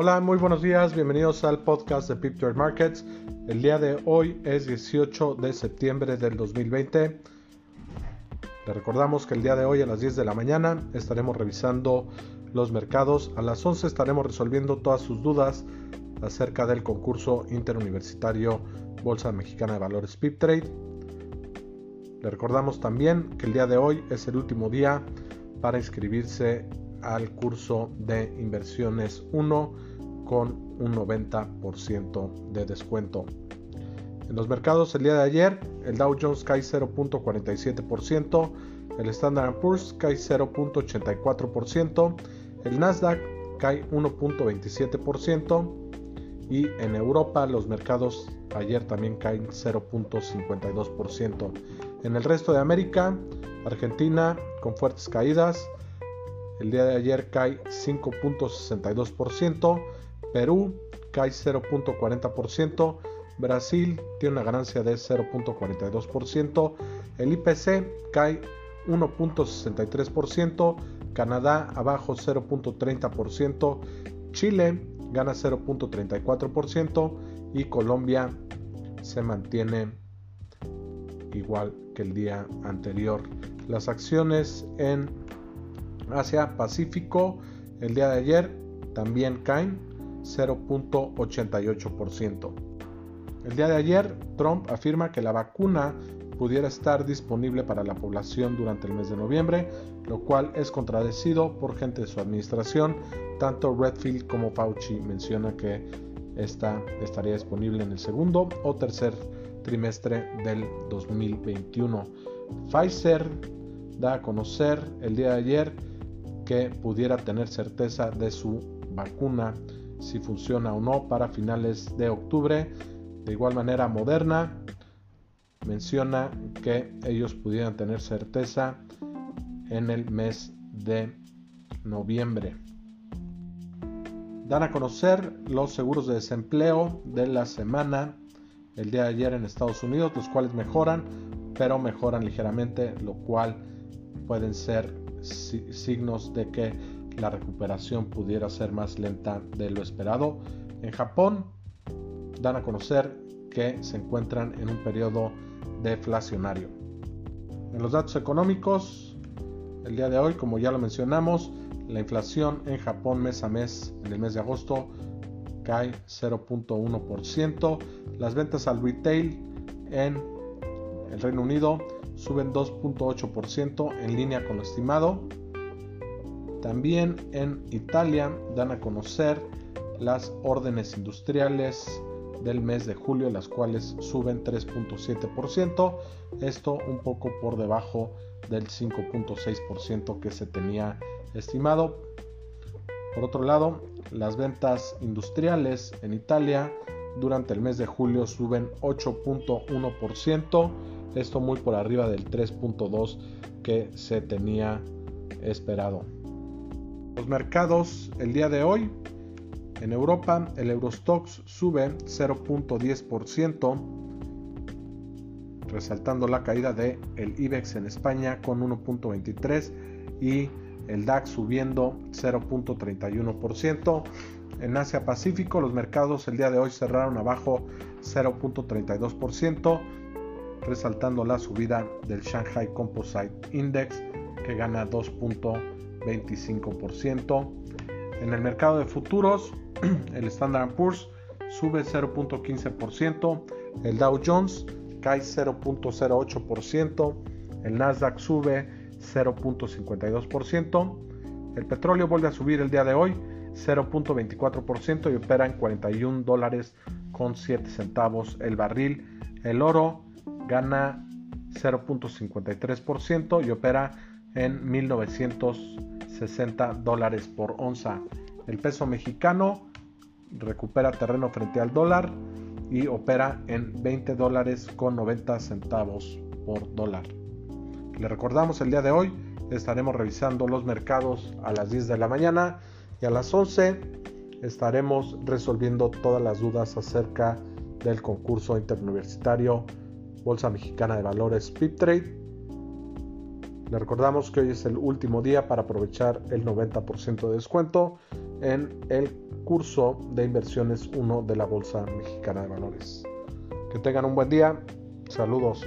Hola, muy buenos días, bienvenidos al podcast de Pip Trade Markets. El día de hoy es 18 de septiembre del 2020. Le recordamos que el día de hoy a las 10 de la mañana estaremos revisando los mercados. A las 11 estaremos resolviendo todas sus dudas acerca del concurso interuniversitario Bolsa Mexicana de Valores Pip Trade. Le recordamos también que el día de hoy es el último día para inscribirse al curso de inversiones 1 con un 90% de descuento. En los mercados el día de ayer, el Dow Jones cae 0.47%, el Standard Poor's cae 0.84%, el Nasdaq cae 1.27% y en Europa los mercados ayer también caen 0.52%. En el resto de América, Argentina con fuertes caídas, el día de ayer cae 5.62%, Perú cae 0.40%, Brasil tiene una ganancia de 0.42%, el IPC cae 1.63%, Canadá abajo 0.30%, Chile gana 0.34% y Colombia se mantiene igual que el día anterior. Las acciones en Asia Pacífico el día de ayer también caen 0.88%. El día de ayer Trump afirma que la vacuna pudiera estar disponible para la población durante el mes de noviembre, lo cual es contradecido por gente de su administración. Tanto Redfield como Fauci menciona que esta estaría disponible en el segundo o tercer trimestre del 2021. Pfizer da a conocer el día de ayer que pudiera tener certeza de su vacuna si funciona o no para finales de octubre. De igual manera, Moderna menciona que ellos pudieran tener certeza en el mes de noviembre. Dan a conocer los seguros de desempleo de la semana el día de ayer en Estados Unidos, los cuales mejoran, pero mejoran ligeramente, lo cual pueden ser signos de que la recuperación pudiera ser más lenta de lo esperado. En Japón dan a conocer que se encuentran en un periodo deflacionario. En los datos económicos, el día de hoy, como ya lo mencionamos, la inflación en Japón mes a mes en el mes de agosto cae 0.1%. Las ventas al retail en el Reino Unido suben 2.8% en línea con lo estimado. También en Italia dan a conocer las órdenes industriales del mes de julio, las cuales suben 3.7%, esto un poco por debajo del 5.6% que se tenía estimado. Por otro lado, las ventas industriales en Italia durante el mes de julio suben 8.1%, esto muy por arriba del 3.2% que se tenía esperado. Los mercados el día de hoy en Europa el Eurostox sube 0.10%, resaltando la caída de el IBEX en España con 1.23 y el DAX subiendo 0.31%. En Asia Pacífico los mercados el día de hoy cerraron abajo 0.32%, resaltando la subida del Shanghai Composite Index que gana 2.25%. En el mercado de futuros el Standard Poor's sube 0.15%, el Dow Jones cae 0.08%, el Nasdaq sube 0.52%, el petróleo vuelve a subir el día de hoy 0.24% y opera en 41 dólares con 7 centavos el barril, el oro gana 0.53% y opera en 1960 dólares por onza. El peso mexicano recupera terreno frente al dólar y opera en 20 dólares con 90 centavos por dólar. Le recordamos el día de hoy estaremos revisando los mercados a las 10 de la mañana y a las 11 estaremos resolviendo todas las dudas acerca del concurso interuniversitario Bolsa Mexicana de Valores PIP Trade. Le recordamos que hoy es el último día para aprovechar el 90% de descuento en el curso de inversiones 1 de la Bolsa Mexicana de Valores. Que tengan un buen día. Saludos.